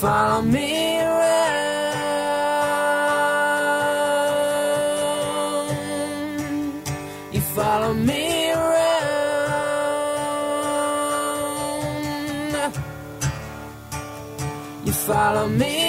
follow me around. You follow me around. You follow me.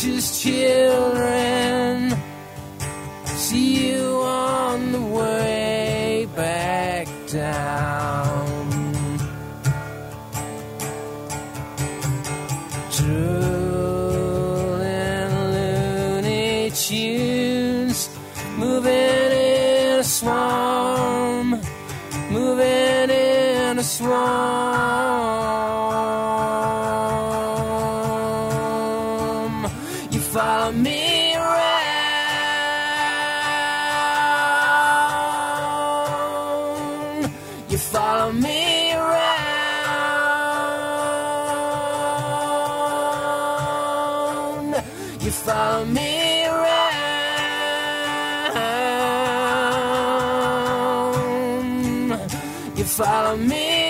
Just chin. you follow me around. You follow me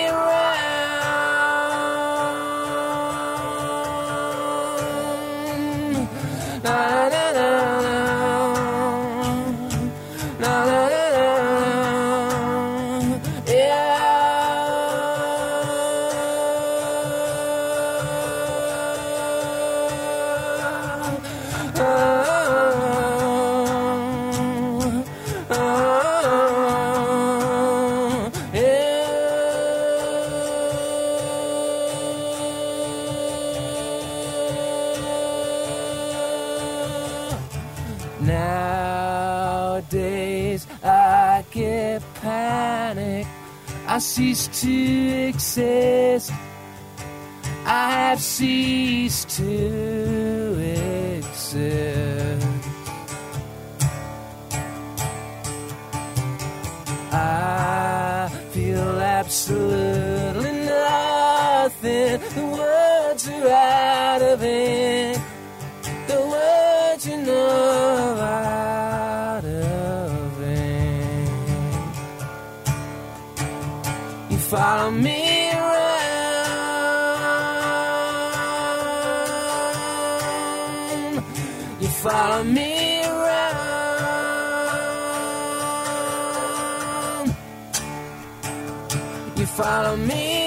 You follow me around. You follow me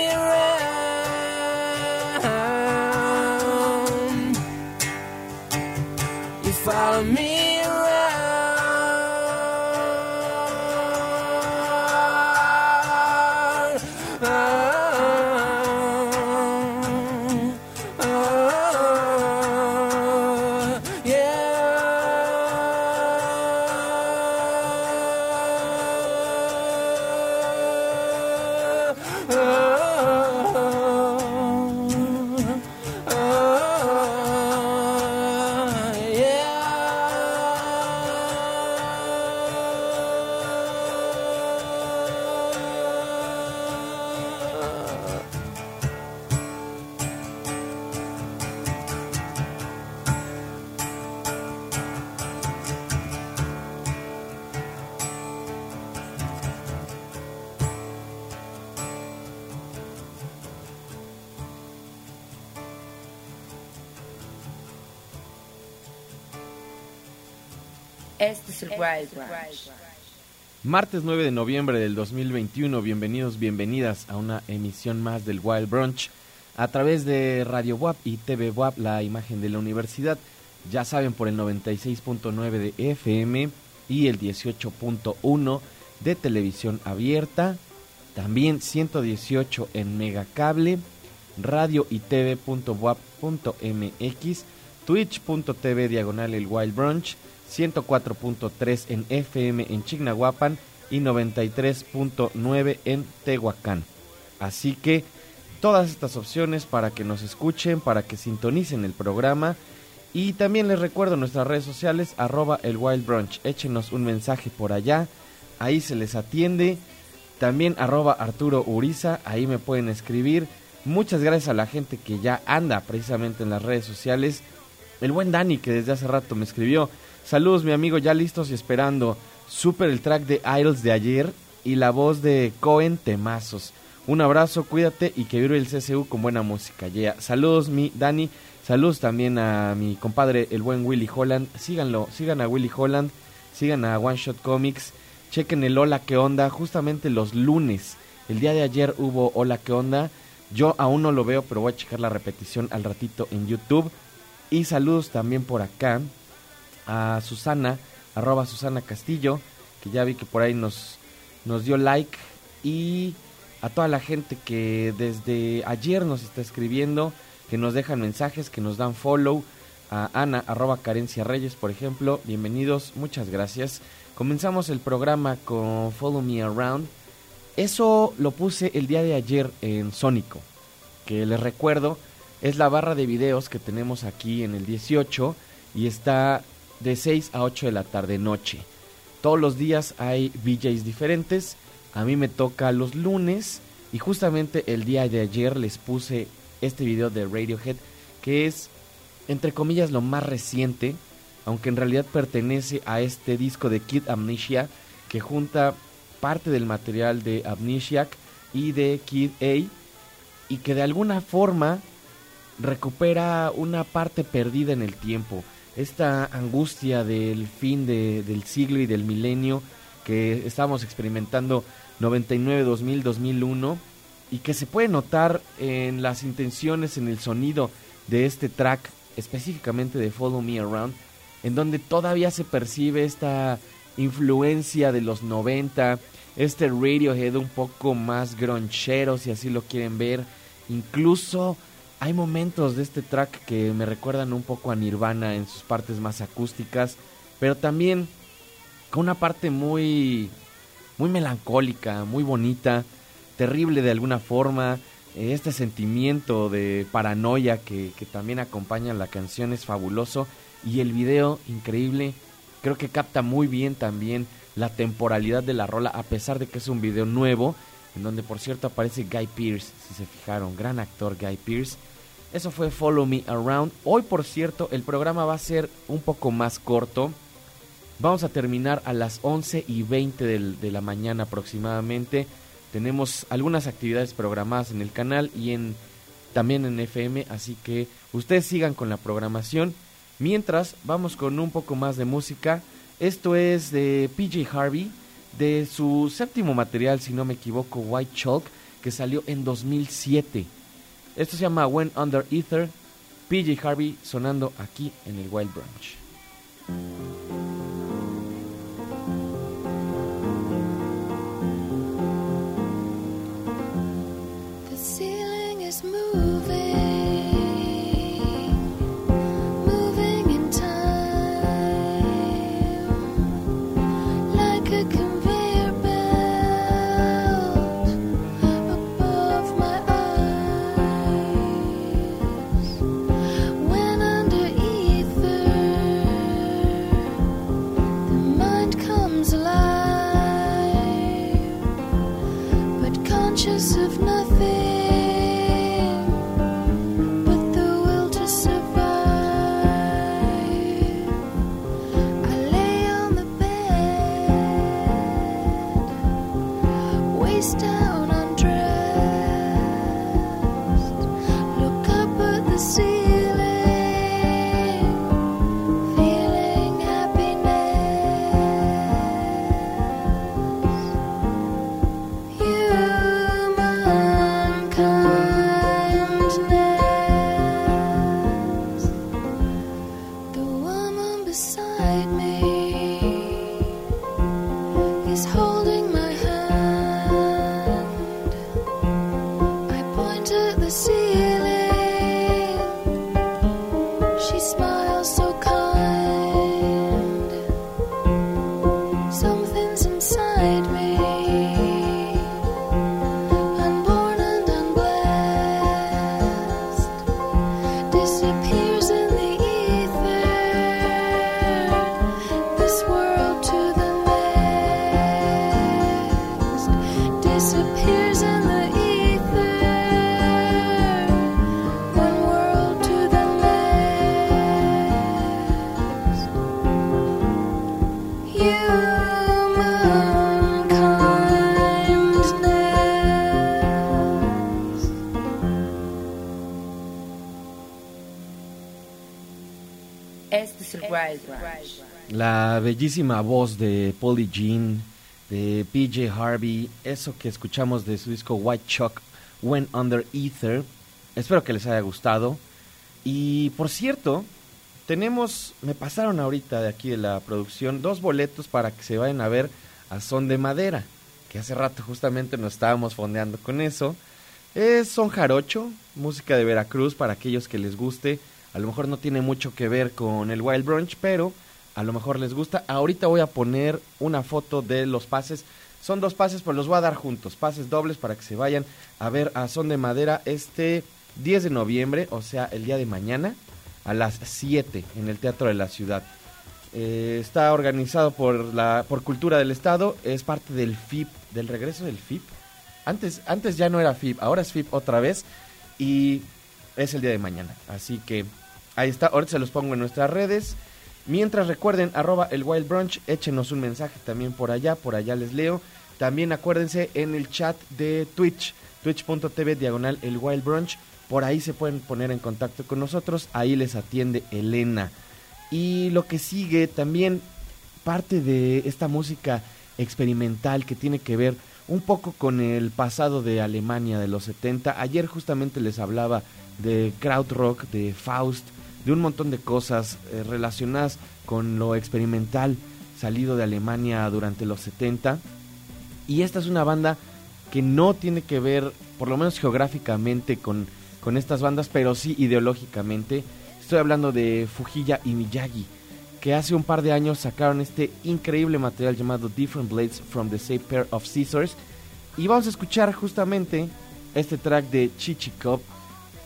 Martes 9 de noviembre del 2021, bienvenidos, bienvenidas a una emisión más del Wild Brunch a través de Radio WAP y TV WAP, la imagen de la universidad. Ya saben, por el 96.9 de FM y el 18.1 de televisión abierta. También 118 en Megacable, radio y tv.wap.mx, twitch.tv diagonal el Wild Brunch, 104.3 en FM en Chignahuapan y 93.9 en Tehuacán. Así que todas estas opciones para que nos escuchen, para que sintonicen el programa. Y también les recuerdo nuestras redes sociales, arroba el Wild Brunch. Échenos un mensaje por allá, ahí se les atiende. También arroba Arturo Uriza, ahí me pueden escribir. Muchas gracias a la gente que ya anda precisamente en las redes sociales. El buen Dani que desde hace rato me escribió. Saludos mi amigo, ya listos y esperando. Super el track de Idols de ayer y la voz de Cohen Temazos. Un abrazo, cuídate y que vive el CSU con buena música. Yeah. Saludos, mi Dani. Saludos también a mi compadre, el buen Willy Holland. Síganlo, sigan a Willy Holland, sigan a One Shot Comics. Chequen el Hola que onda, justamente los lunes. El día de ayer hubo Hola que onda. Yo aún no lo veo, pero voy a checar la repetición al ratito en YouTube. Y saludos también por acá a Susana, arroba Susana Castillo, que ya vi que por ahí nos, nos dio like. Y a toda la gente que desde ayer nos está escribiendo, que nos dejan mensajes, que nos dan follow. A Ana, arroba Carencia Reyes, por ejemplo. Bienvenidos, muchas gracias. Comenzamos el programa con Follow Me Around. Eso lo puse el día de ayer en Sónico, que les recuerdo es la barra de videos que tenemos aquí en el 18 y está de 6 a 8 de la tarde noche. Todos los días hay VJs diferentes a mí me toca los lunes y justamente el día de ayer les puse este video de Radiohead que es entre comillas lo más reciente, aunque en realidad pertenece a este disco de Kid Amnesia que junta parte del material de Amnesiac y de Kid A y que de alguna forma recupera una parte perdida en el tiempo, esta angustia del fin del siglo y del milenio que estamos experimentando 99, 2000, 2001 y que se puede notar en las intenciones, en el sonido de este track, específicamente de Follow Me Around, en donde todavía se percibe esta influencia de los 90, este Radiohead un poco más gronchero, si así lo quieren ver. Incluso hay momentos de este track que me recuerdan un poco a Nirvana en sus partes más acústicas, pero también con una parte muy muy melancólica, muy bonita, terrible de alguna forma. Este sentimiento de paranoia que, que también acompaña la canción es fabuloso y el video increíble. Creo que capta muy bien también la temporalidad de la rola a pesar de que es un video nuevo en donde por cierto aparece Guy Pearce, si se fijaron, gran actor Guy Pearce. Eso fue Follow Me Around. Hoy por cierto el programa va a ser un poco más corto Vamos a terminar a las 11 y 20 de la mañana aproximadamente. Tenemos algunas actividades programadas en el canal y en también en FM, así que ustedes sigan con la programación. Mientras, vamos con un poco más de música. Esto es de PJ Harvey, de su séptimo material, si no me equivoco, White Chalk, que salió en 2007. Esto se llama When Under Ether, PJ Harvey sonando aquí en el Wild Branch. La bellísima voz de Polly Jean, de PJ Harvey, eso que escuchamos de su disco White Chalk, Went Under Ether. Espero que les haya gustado. Y por cierto, tenemos, me pasaron ahorita de aquí de la producción, dos boletos para que se vayan a ver a Son de Madera, que hace rato justamente nos estábamos fondeando con eso. Es son jarocho, música de Veracruz para aquellos que les guste. A lo mejor no tiene mucho que ver con el Wild Brunch, pero a lo mejor les gusta. Ahorita voy a poner una foto de los pases. Son dos pases, pero los voy a dar juntos. Pases dobles para que se vayan a ver a Son de Madera este 10 de noviembre, o sea, el día de mañana, a las 7 en el Teatro de la Ciudad. Eh, está organizado por la por Cultura del Estado, es parte del FIP, del regreso del FIP. Antes, antes ya no era FIP, ahora es FIP otra vez y es el día de mañana. Así que ahí está, ahorita se los pongo en nuestras redes. Mientras recuerden, arroba el Wild Brunch, échenos un mensaje también por allá, por allá les leo. También acuérdense en el chat de Twitch, twitch.tv diagonal el Wild Brunch. Por ahí se pueden poner en contacto con nosotros, ahí les atiende Elena. Y lo que sigue también parte de esta música experimental que tiene que ver un poco con el pasado de Alemania de los 70. Ayer justamente les hablaba de Krautrock, de Faust, de un montón de cosas eh, relacionadas con lo experimental salido de Alemania durante los 70. Y esta es una banda que no tiene que ver, por lo menos geográficamente, con, con estas bandas, pero sí ideológicamente. Estoy hablando de Fujilla y Miyagi, que hace un par de años sacaron este increíble material llamado Different Blades from the Same Pair of Scissors. Y vamos a escuchar justamente este track de Chichikov.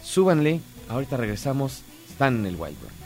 Súbanle, ahorita regresamos están en el Wild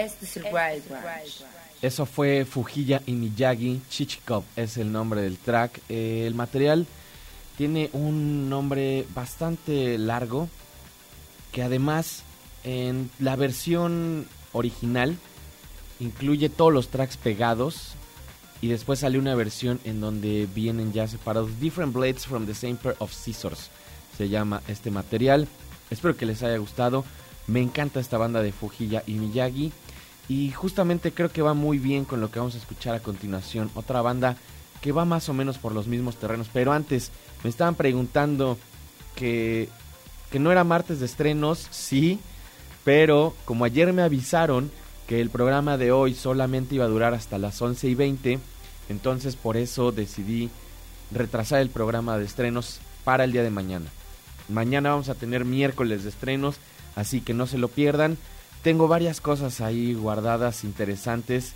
Este es el Wild. Eso fue Fujilla y Miyagi. Chichikov es el nombre del track. Eh, el material tiene un nombre bastante largo que además en la versión original incluye todos los tracks pegados y después sale una versión en donde vienen ya separados Different Blades from the Same Pair of Scissors. Se llama este material. Espero que les haya gustado. Me encanta esta banda de Fujilla y Miyagi. Y justamente creo que va muy bien con lo que vamos a escuchar a continuación. Otra banda que va más o menos por los mismos terrenos. Pero antes me estaban preguntando que, que no era martes de estrenos. Sí, pero como ayer me avisaron que el programa de hoy solamente iba a durar hasta las 11 y 20, entonces por eso decidí retrasar el programa de estrenos para el día de mañana. Mañana vamos a tener miércoles de estrenos, así que no se lo pierdan. Tengo varias cosas ahí guardadas interesantes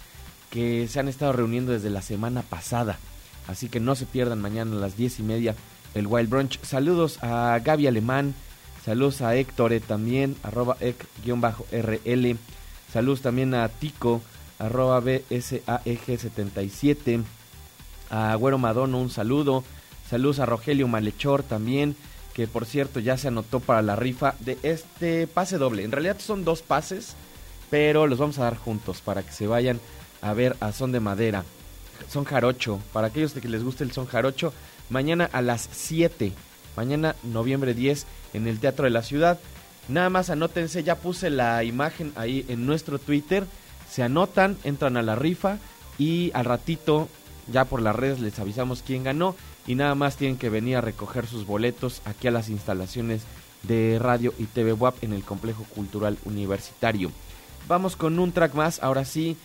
que se han estado reuniendo desde la semana pasada. Así que no se pierdan mañana a las 10 y media el Wild Brunch. Saludos a Gaby Alemán, saludos a Héctor también, arroba ec-rl. Saludos también a Tico, arroba BSAEG77. A Güero Madono, un saludo. Saludos a Rogelio Malechor también, que por cierto ya se anotó para la rifa de este pase doble. En realidad son dos pases, pero los vamos a dar juntos para que se vayan a ver a Son de Madera. Son Jarocho, para aquellos que les guste el Son Jarocho, mañana a las 7, mañana noviembre 10 en el Teatro de la Ciudad. Nada más anótense, ya puse la imagen ahí en nuestro Twitter. Se anotan, entran a la rifa y al ratito, ya por las redes, les avisamos quién ganó. Y nada más tienen que venir a recoger sus boletos aquí a las instalaciones de Radio y TV WAP en el Complejo Cultural Universitario. Vamos con un track más, ahora sí.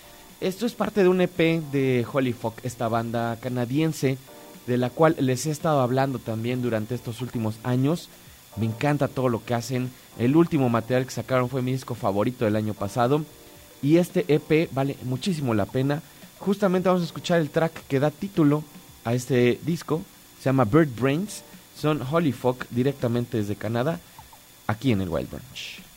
Esto es parte de un EP de Holy Fuck, esta banda canadiense, de la cual les he estado hablando también durante estos últimos años. Me encanta todo lo que hacen. El último material que sacaron fue mi disco favorito del año pasado. Y este EP vale muchísimo la pena. Justamente vamos a escuchar el track que da título a este disco. Se llama Bird Brains. Son Holy Folk directamente desde Canadá. Aquí en el Wild Branch.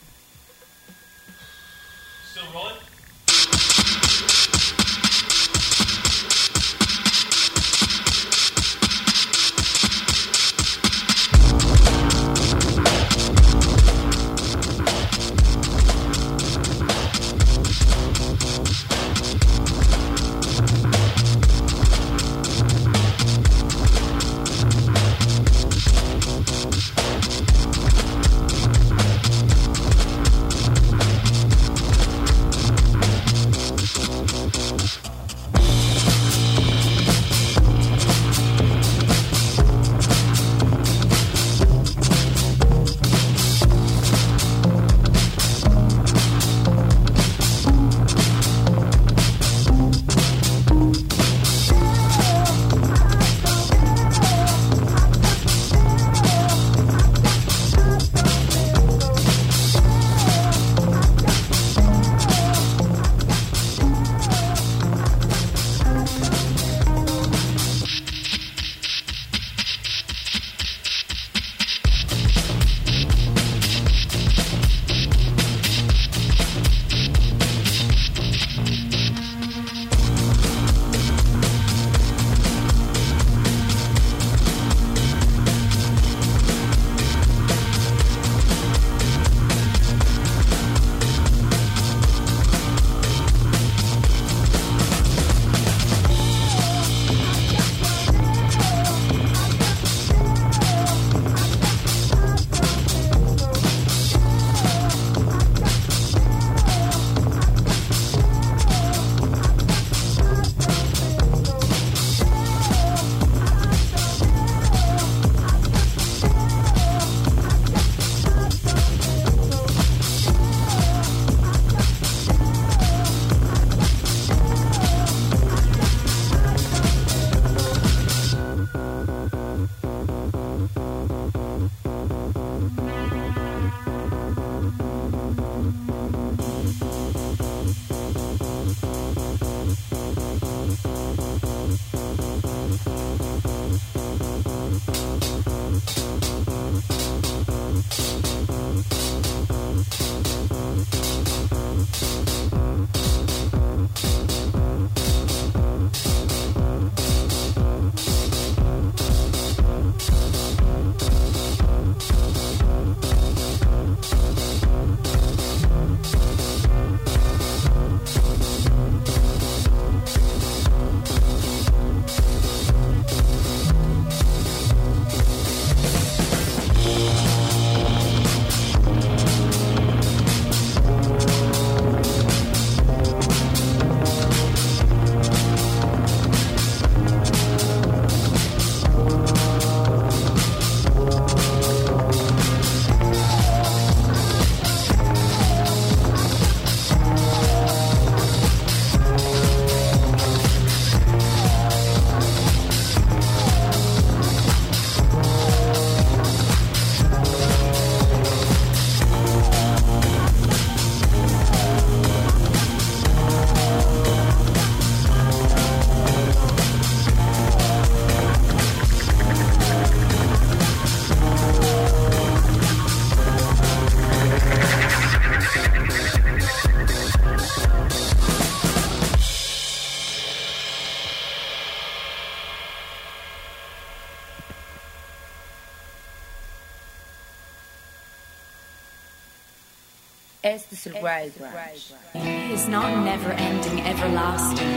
El is not never ending, everlasting.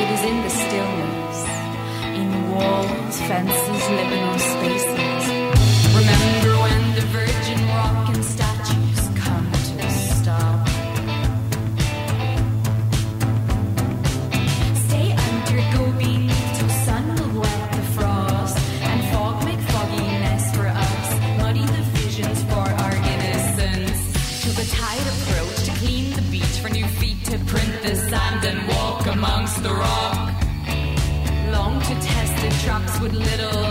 It is in the stillness, in walls, fences, liminal spaces. The rock. Long to test the trucks with little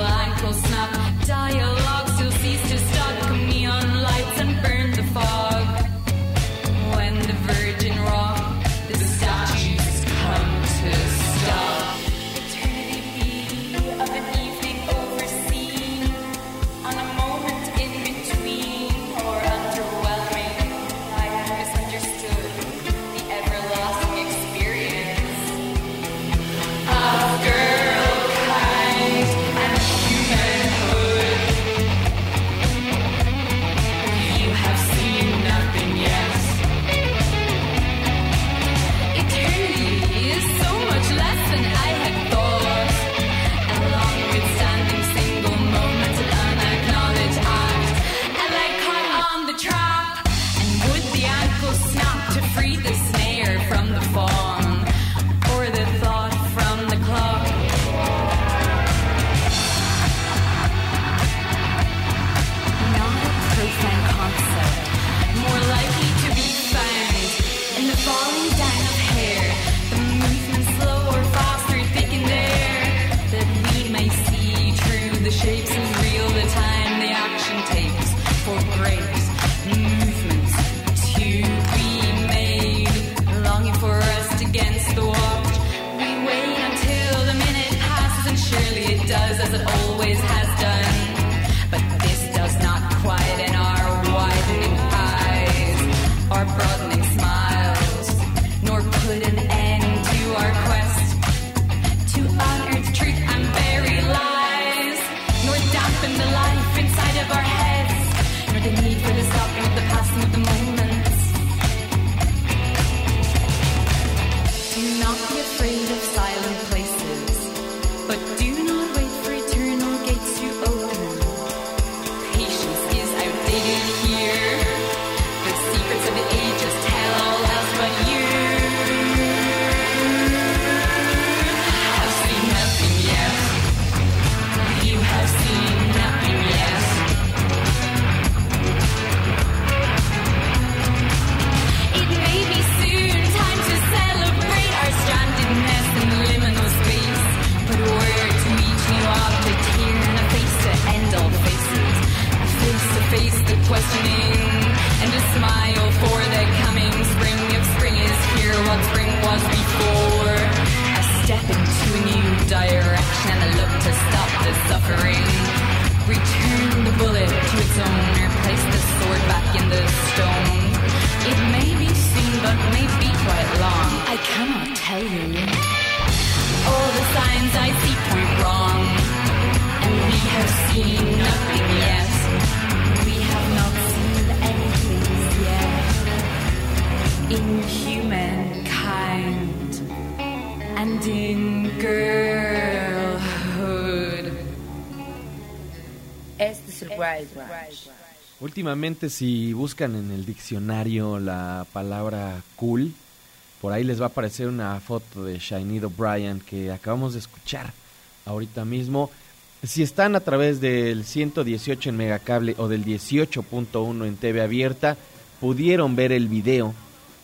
shapes direction and a look to stop the suffering. Return the bullet to its owner, place the sword back in the stone. It may be soon, but may be quite long. I cannot tell you. All the signs I see point wrong, and we have seen nothing yet. We have not seen anything yet. In humankind and in girlhood. Este es el Wild Ranch. Últimamente si buscan en el diccionario la palabra cool, por ahí les va a aparecer una foto de Shainid O'Brien que acabamos de escuchar ahorita mismo. Si están a través del 118 en Megacable o del 18.1 en TV abierta, pudieron ver el video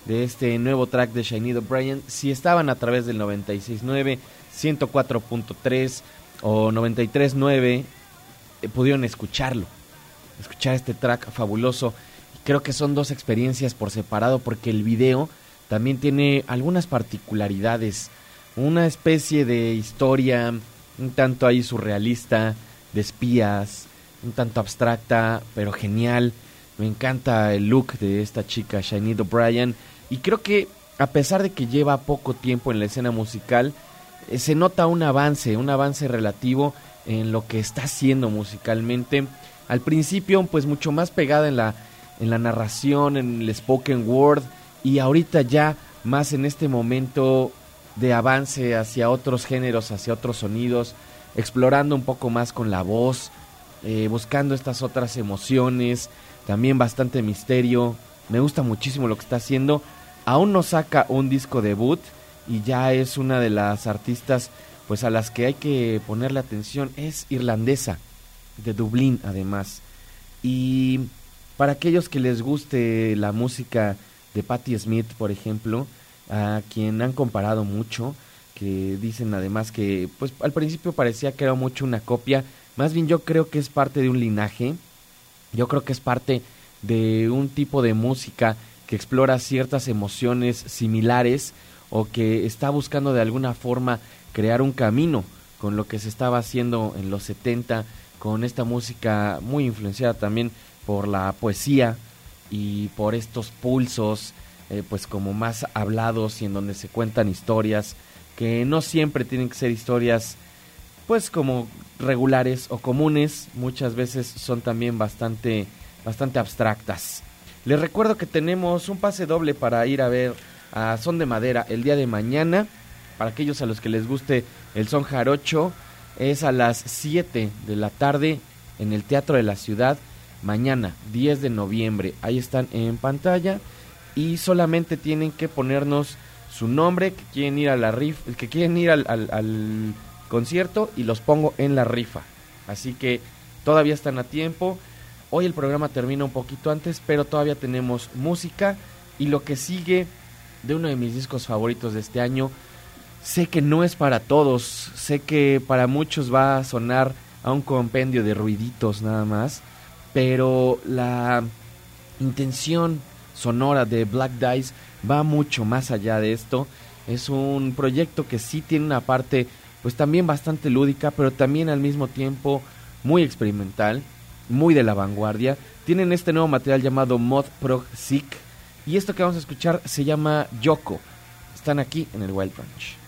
de este nuevo track de Shainid O'Brien. Si estaban a través del 96.9, 104.3 o 93.9, eh, pudieron escucharlo escuchar este track fabuloso. Creo que son dos experiencias por separado porque el video también tiene algunas particularidades. Una especie de historia un tanto ahí surrealista, de espías, un tanto abstracta, pero genial. Me encanta el look de esta chica, Shainid O'Brien. Y creo que a pesar de que lleva poco tiempo en la escena musical, eh, se nota un avance, un avance relativo en lo que está haciendo musicalmente al principio pues mucho más pegada en la en la narración, en el spoken word y ahorita ya más en este momento de avance hacia otros géneros, hacia otros sonidos, explorando un poco más con la voz, eh, buscando estas otras emociones, también bastante misterio. Me gusta muchísimo lo que está haciendo. Aún no saca un disco debut y ya es una de las artistas pues a las que hay que ponerle atención. Es irlandesa, de Dublín además. Y para aquellos que les guste la música de Patti Smith, por ejemplo, a quien han comparado mucho, que dicen además que pues al principio parecía que era mucho una copia, más bien yo creo que es parte de un linaje, yo creo que es parte de un tipo de música que explora ciertas emociones similares o que está buscando de alguna forma crear un camino con lo que se estaba haciendo en los 70 con esta música muy influenciada también por la poesía y por estos pulsos eh, pues como más hablados y en donde se cuentan historias que no siempre tienen que ser historias pues como regulares o comunes, muchas veces son también bastante bastante abstractas. Les recuerdo que tenemos un pase doble para ir a ver a Son de Madera el día de mañana. Para aquellos a los que les guste el son jarocho, es a las 7 de la tarde en el Teatro de la Ciudad. Mañana, 10 de noviembre. Ahí están en pantalla. Y solamente tienen que ponernos su nombre, que quieren ir a la rifa, que quieren ir al, al, al concierto y los pongo en la rifa. Así que todavía están a tiempo. Hoy el programa termina un poquito antes, pero todavía tenemos música y lo que sigue de uno de mis discos favoritos de este año. Sé que no es para todos, sé que para muchos va a sonar a un compendio de ruiditos nada más, pero la intención sonora de Black Dice va mucho más allá de esto. Es un proyecto que sí tiene una parte pues también bastante lúdica, pero también al mismo tiempo muy experimental, muy de la vanguardia. Tienen este nuevo material llamado Mod Prog Sick y esto que vamos a escuchar se llama Yoko. Están aquí en el Wild Branch.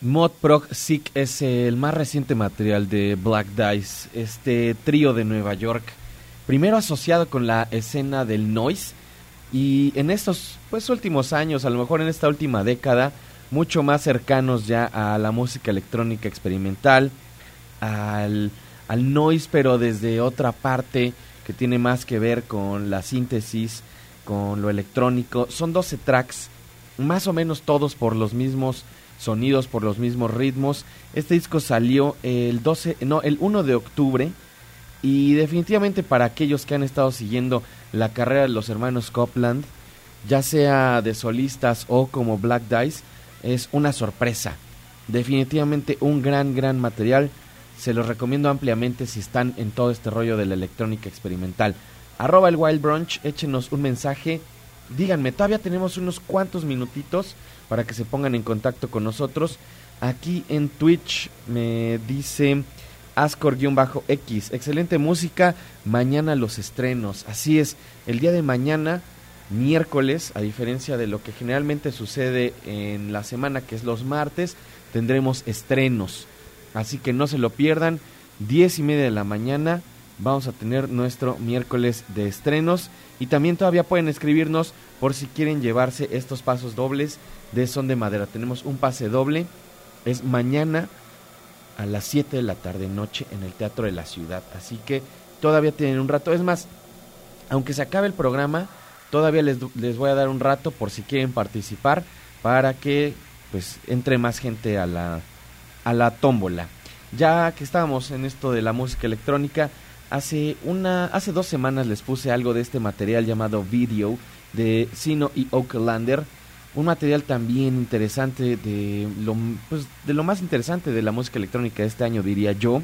Mod Proc Sick es el más reciente material de Black Dice, este trío de Nueva York, primero asociado con la escena del noise y en estos pues últimos años, a lo mejor en esta última década, mucho más cercanos ya a la música electrónica experimental, al, al noise pero desde otra parte que tiene más que ver con la síntesis, con lo electrónico. Son 12 tracks, más o menos todos por los mismos sonidos por los mismos ritmos. Este disco salió el 12, no, el 1 de octubre y definitivamente para aquellos que han estado siguiendo la carrera de los hermanos Copland, ya sea de solistas o como Black Dice, es una sorpresa. Definitivamente un gran gran material. Se los recomiendo ampliamente si están en todo este rollo de la electrónica experimental. Arroba el Wild Brunch, échenos un mensaje. Díganme, todavía tenemos unos cuantos minutitos para que se pongan en contacto con nosotros. Aquí en Twitch me dice Ascor-X. Excelente música. Mañana los estrenos. Así es, el día de mañana, miércoles, a diferencia de lo que generalmente sucede en la semana, que es los martes, tendremos estrenos. Así que no se lo pierdan. Diez y media de la mañana vamos a tener nuestro miércoles de estrenos. Y también todavía pueden escribirnos por si quieren llevarse estos pasos dobles de Son de Madera. Tenemos un pase doble. Es mañana a las 7 de la tarde noche en el Teatro de la Ciudad. Así que todavía tienen un rato. Es más, aunque se acabe el programa, todavía les, les voy a dar un rato por si quieren participar para que pues entre más gente a la, a la tómbola. Ya que estábamos en esto de la música electrónica, hace una hace dos semanas les puse algo de este material llamado Video de Sino y Oaklander un material también interesante de lo, pues, de lo más interesante de la música electrónica de este año, diría yo.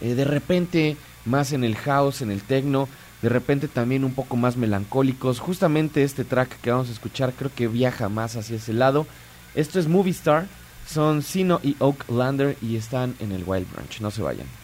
Eh, de repente más en el house, en el techno, de repente también un poco más melancólicos. Justamente este track que vamos a escuchar creo que viaja más hacia ese lado. Esto es Movie Star, son Sino y Oaklander y están en el Wild Branch, no se vayan.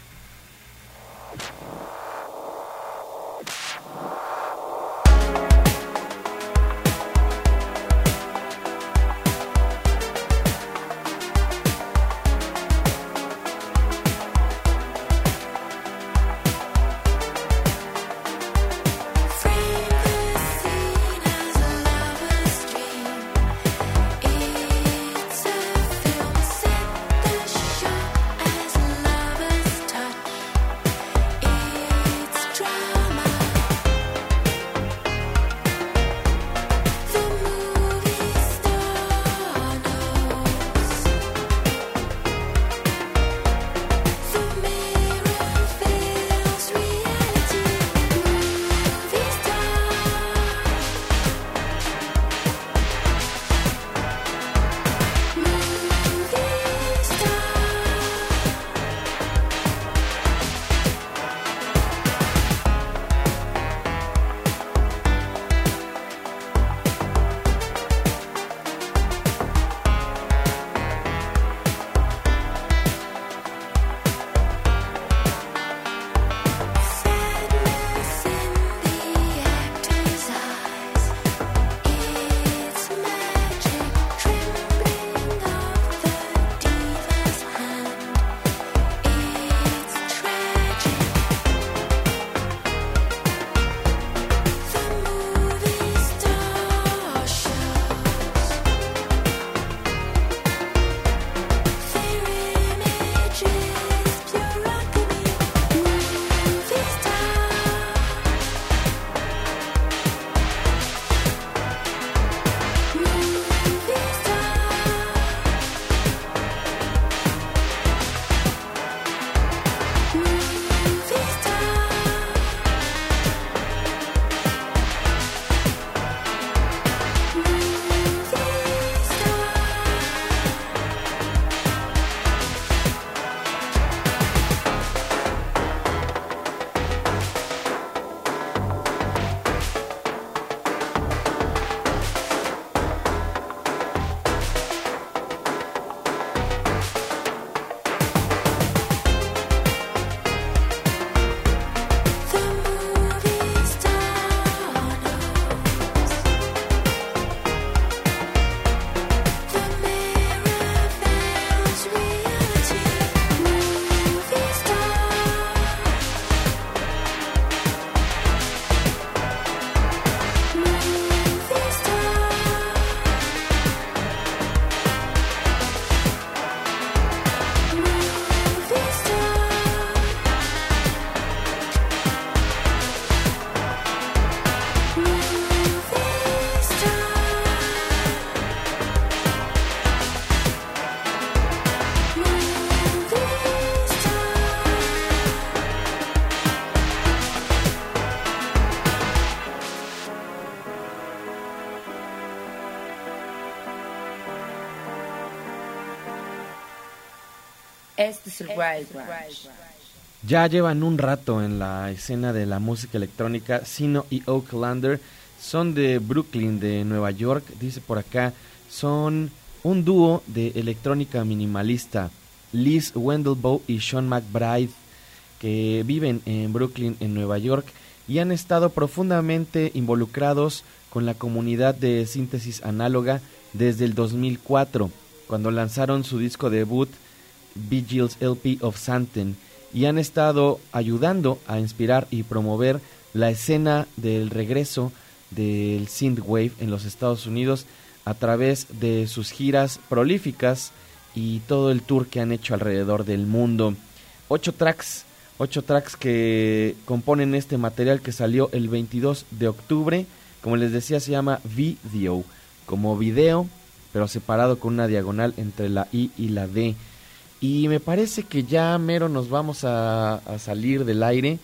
Este es el Wild Branch. Ya llevan un rato en la escena de la música electrónica. Sino y Oaklander son de Brooklyn, de Nueva York. Dice por acá, son un dúo de electrónica minimalista. Liz Wendelboe y Sean McBride, que viven en Brooklyn, en Nueva York, y han estado profundamente involucrados con la comunidad de síntesis análoga desde el 2004, cuando lanzaron su disco debut Vigils LP of Santen y han estado ayudando a inspirar y promover la escena del regreso del synthwave en los Estados Unidos a través de sus giras prolíficas y todo el tour que han hecho alrededor del mundo. Ocho tracks, ocho tracks que componen este material que salió el 22 de octubre. Como les decía, se llama Video, como video, pero separado con una diagonal entre la I y la D. Y me parece que ya mero nos vamos a, salir del aire.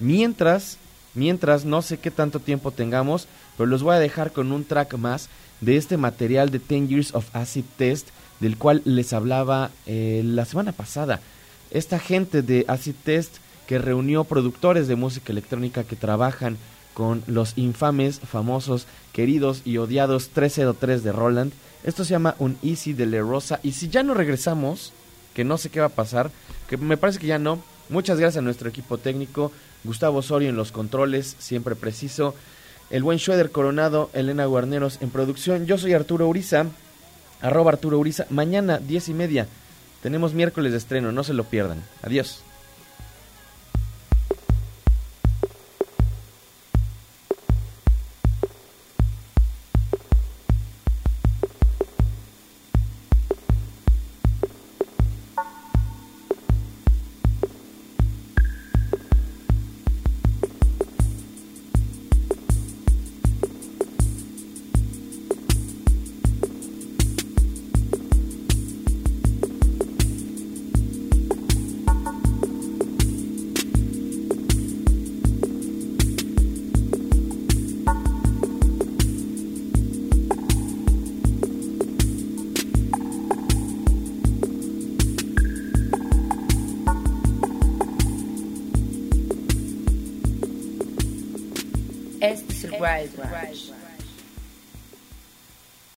Mientras, mientras, no sé qué tanto tiempo tengamos, pero los voy a dejar con un track más de este material de 10 Years of Acid Test, del cual les hablaba eh, la semana pasada. Esta gente de Acid Test que reunió productores de música electrónica que trabajan con los infames, famosos, queridos y odiados 303 de Roland. Esto se llama un Easy de Le Rosa. Y si ya no regresamos, que no sé qué va a pasar, que me parece que ya no. Muchas gracias a nuestro equipo técnico, Gustavo Osorio en los controles, siempre preciso, el buen Schroeder Coronado, Elena Guarneros en producción. Yo soy Arturo Uriza, arroba Arturo Uriza. Mañana, diez y media, tenemos miércoles de estreno, no se lo pierdan. Adiós.